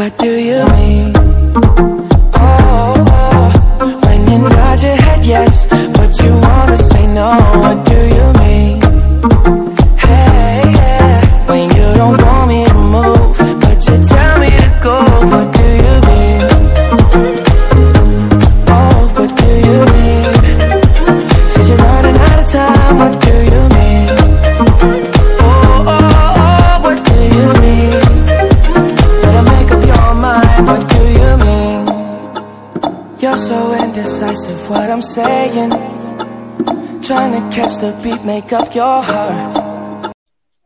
what do you mean?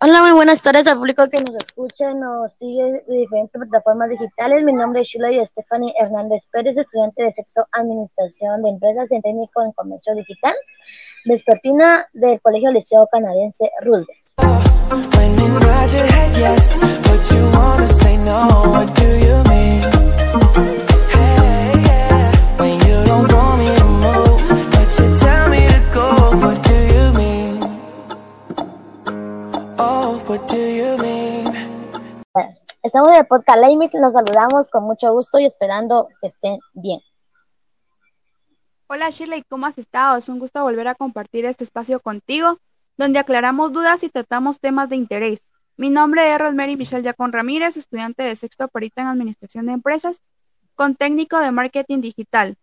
Hola, muy buenas tardes al público que nos escucha, nos sigue de diferentes plataformas digitales. Mi nombre es Shula y Stephanie Hernández Pérez, estudiante de sexto Administración de Empresas y técnico en Comercio Digital, vespertina del Colegio Liceo Canadiense Roosevelt. Podcast los saludamos con mucho gusto y esperando que estén bien. Hola Shirley, ¿cómo has estado? Es un gusto volver a compartir este espacio contigo, donde aclaramos dudas y tratamos temas de interés. Mi nombre es Rosemary Michelle Yacón Ramírez, estudiante de sexto perito en Administración de Empresas, con técnico de Marketing Digital.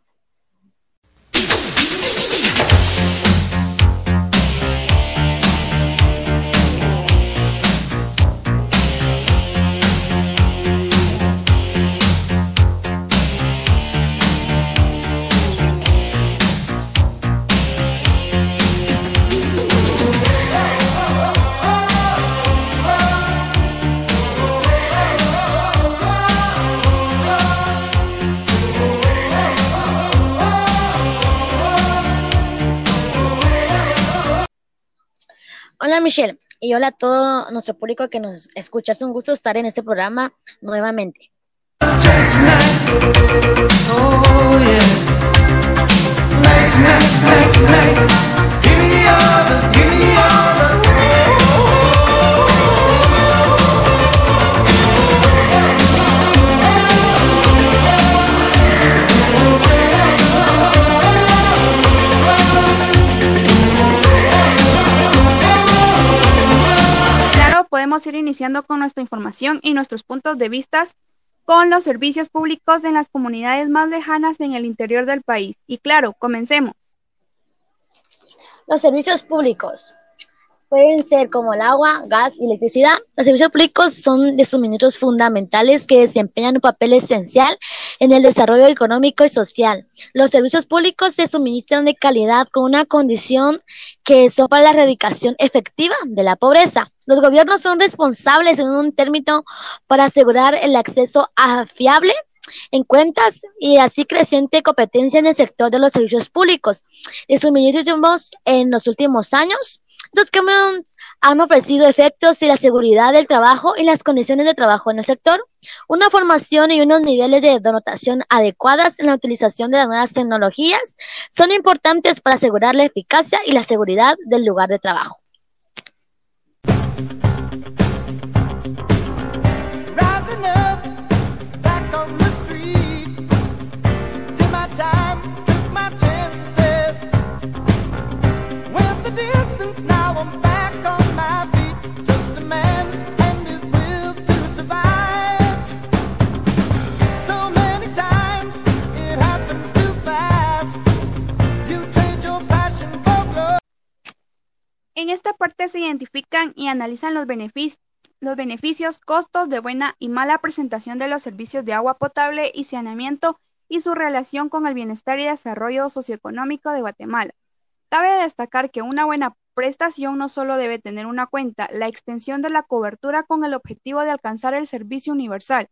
Hola Michelle y hola a todo nuestro público que nos escucha. Es un gusto estar en este programa nuevamente. Oh. Ir iniciando con nuestra información y nuestros puntos de vista con los servicios públicos en las comunidades más lejanas en el interior del país. Y claro, comencemos. Los servicios públicos pueden ser como el agua, gas y electricidad. Los servicios públicos son de suministros fundamentales que desempeñan un papel esencial en el desarrollo económico y social. Los servicios públicos se suministran de calidad con una condición que son para la erradicación efectiva de la pobreza. Los gobiernos son responsables en un término para asegurar el acceso a fiable en cuentas y así creciente competencia en el sector de los servicios públicos. Y suministros en los últimos años, los que han ofrecido efectos en la seguridad del trabajo y las condiciones de trabajo en el sector, una formación y unos niveles de dotación adecuadas en la utilización de las nuevas tecnologías son importantes para asegurar la eficacia y la seguridad del lugar de trabajo. Rising up, back on Parte se identifican y analizan los los beneficios, costos de buena y mala presentación de los servicios de agua potable y saneamiento y su relación con el bienestar y desarrollo socioeconómico de Guatemala. Cabe destacar que una buena prestación no solo debe tener una cuenta la extensión de la cobertura con el objetivo de alcanzar el servicio universal,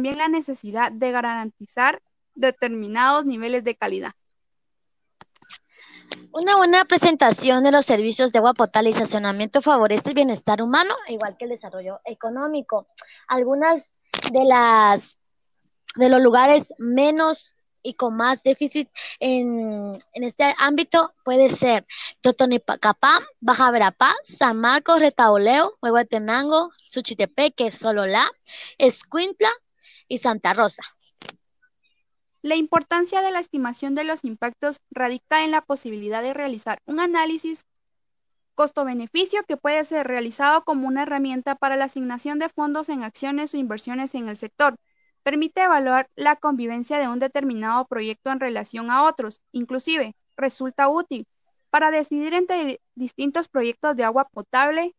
también la necesidad de garantizar determinados niveles de calidad. Una buena presentación de los servicios de agua potable y saneamiento favorece el bienestar humano, igual que el desarrollo económico. Algunas de las de los lugares menos y con más déficit en, en este ámbito puede ser Totonipacapá, Baja Verapaz, San Marcos, Retauleo, Huehuetenango, Suchitepeque, Sololá, Escuintla y Santa Rosa. La importancia de la estimación de los impactos radica en la posibilidad de realizar un análisis costo-beneficio que puede ser realizado como una herramienta para la asignación de fondos en acciones o inversiones en el sector. Permite evaluar la convivencia de un determinado proyecto en relación a otros. Inclusive, resulta útil para decidir entre distintos proyectos de agua potable,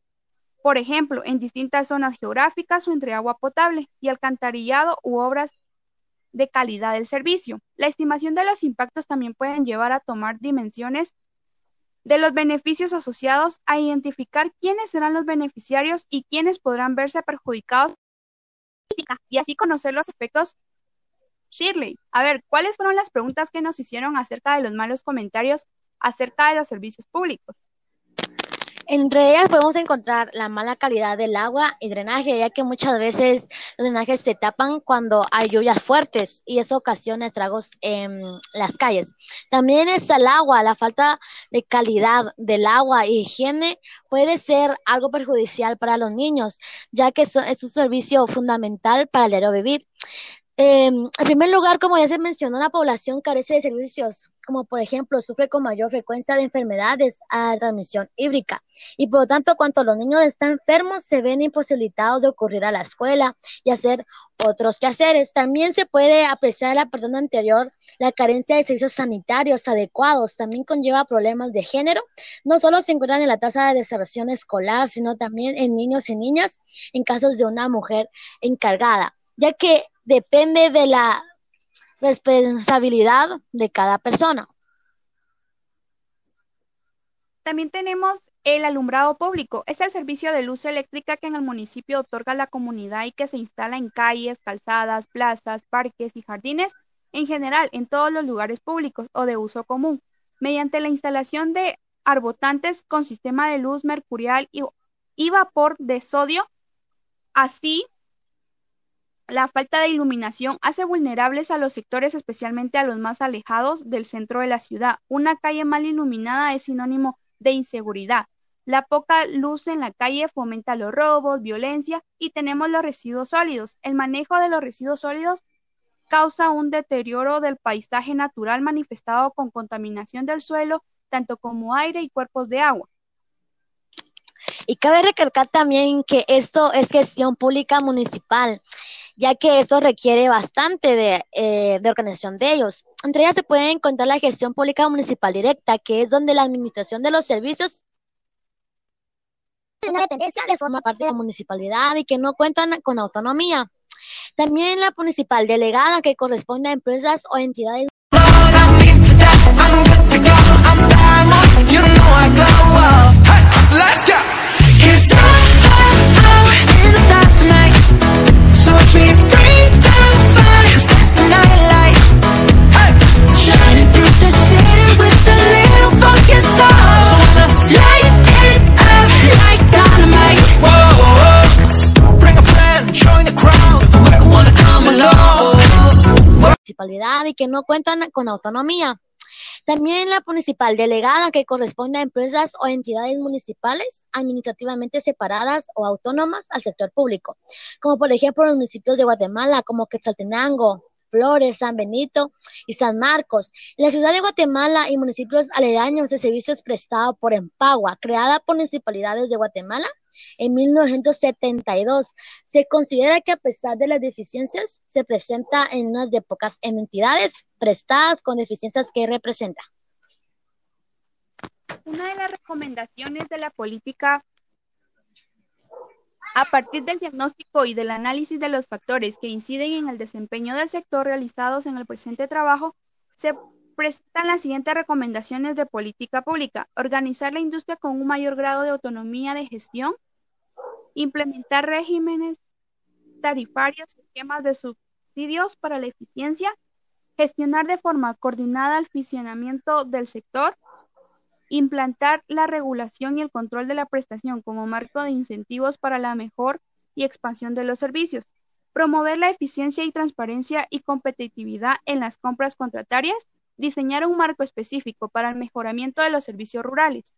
por ejemplo, en distintas zonas geográficas o entre agua potable y alcantarillado u obras de calidad del servicio. La estimación de los impactos también pueden llevar a tomar dimensiones de los beneficios asociados a identificar quiénes serán los beneficiarios y quiénes podrán verse perjudicados y así conocer los efectos. Shirley, a ver, ¿cuáles fueron las preguntas que nos hicieron acerca de los malos comentarios acerca de los servicios públicos? Entre ellas podemos encontrar la mala calidad del agua y drenaje, ya que muchas veces los drenajes se tapan cuando hay lluvias fuertes y eso ocasiona estragos en las calles. También es el agua, la falta de calidad del agua y higiene puede ser algo perjudicial para los niños, ya que es un servicio fundamental para el diario vivir. en primer lugar, como ya se mencionó, la población carece de servicios como por ejemplo sufre con mayor frecuencia de enfermedades a transmisión hídrica y por lo tanto cuando los niños están enfermos se ven imposibilitados de ocurrir a la escuela y hacer otros quehaceres. También se puede apreciar la persona anterior la carencia de servicios sanitarios adecuados, también conlleva problemas de género, no solo se encuentran en la tasa de deserción escolar, sino también en niños y niñas en casos de una mujer encargada, ya que depende de la responsabilidad de cada persona. También tenemos el alumbrado público. Es el servicio de luz eléctrica que en el municipio otorga la comunidad y que se instala en calles, calzadas, plazas, parques y jardines, en general en todos los lugares públicos o de uso común, mediante la instalación de arbotantes con sistema de luz mercurial y, y vapor de sodio, así la falta de iluminación hace vulnerables a los sectores, especialmente a los más alejados del centro de la ciudad. Una calle mal iluminada es sinónimo de inseguridad. La poca luz en la calle fomenta los robos, violencia y tenemos los residuos sólidos. El manejo de los residuos sólidos causa un deterioro del paisaje natural manifestado con contaminación del suelo, tanto como aire y cuerpos de agua. Y cabe recalcar también que esto es gestión pública municipal ya que esto requiere bastante de, eh, de, organización de ellos. Entre ellas se puede encontrar la gestión pública municipal directa, que es donde la administración de los servicios forma parte de la municipalidad y que no cuentan con autonomía. También la municipal delegada, que corresponde a empresas o entidades y que no cuentan con autonomía. También la municipal delegada, que corresponde a empresas o entidades municipales administrativamente separadas o autónomas al sector público, como por ejemplo los municipios de Guatemala, como Quetzaltenango, Flores, San Benito y San Marcos. la ciudad de Guatemala y municipios aledaños de servicios prestados por Empagua, creada por municipalidades de Guatemala en 1972. Se considera que a pesar de las deficiencias, se presenta en unas de pocas entidades prestadas con deficiencias que representa. Una de las recomendaciones de la política a partir del diagnóstico y del análisis de los factores que inciden en el desempeño del sector realizados en el presente trabajo, se presentan las siguientes recomendaciones de política pública. Organizar la industria con un mayor grado de autonomía de gestión, implementar regímenes tarifarios, esquemas de subsidios para la eficiencia, gestionar de forma coordinada el funcionamiento del sector, implantar la regulación y el control de la prestación como marco de incentivos para la mejor y expansión de los servicios, promover la eficiencia y transparencia y competitividad en las compras contratarias, diseñar un marco específico para el mejoramiento de los servicios rurales,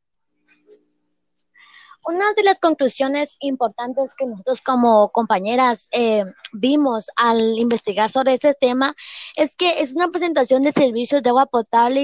una de las conclusiones importantes que nosotros como compañeras eh, vimos al investigar sobre este tema es que es una presentación de servicios de agua potable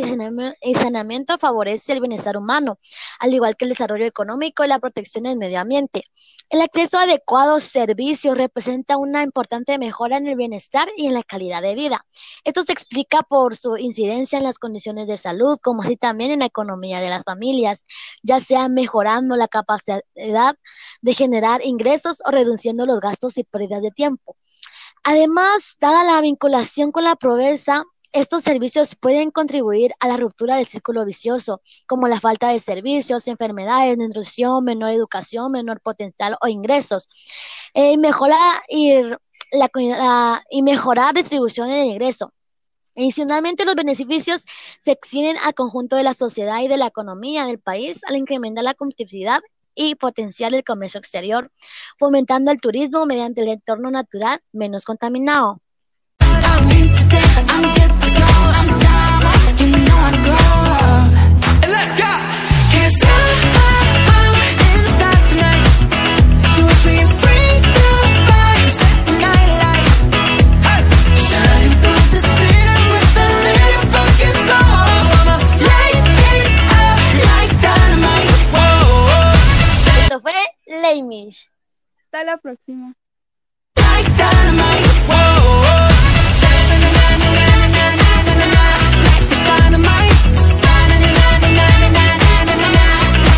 y saneamiento favorece el bienestar humano, al igual que el desarrollo económico y la protección del medio ambiente. El acceso a adecuados servicios representa una importante mejora en el bienestar y en la calidad de vida. Esto se explica por su incidencia en las condiciones de salud, como así también en la economía de las familias, ya sea mejorando la capacidad de generar ingresos o reduciendo los gastos y pérdidas de tiempo. Además, dada la vinculación con la pobreza, estos servicios pueden contribuir a la ruptura del círculo vicioso, como la falta de servicios, enfermedades, nutrición, menor educación, menor potencial o ingresos, eh, y, mejorar, y, la, y mejorar distribución de ingreso. Adicionalmente, los beneficios se extienden al conjunto de la sociedad y de la economía del país al incrementar la competitividad y potenciar el comercio exterior, fomentando el turismo mediante el entorno natural menos contaminado. Hasta la próxima.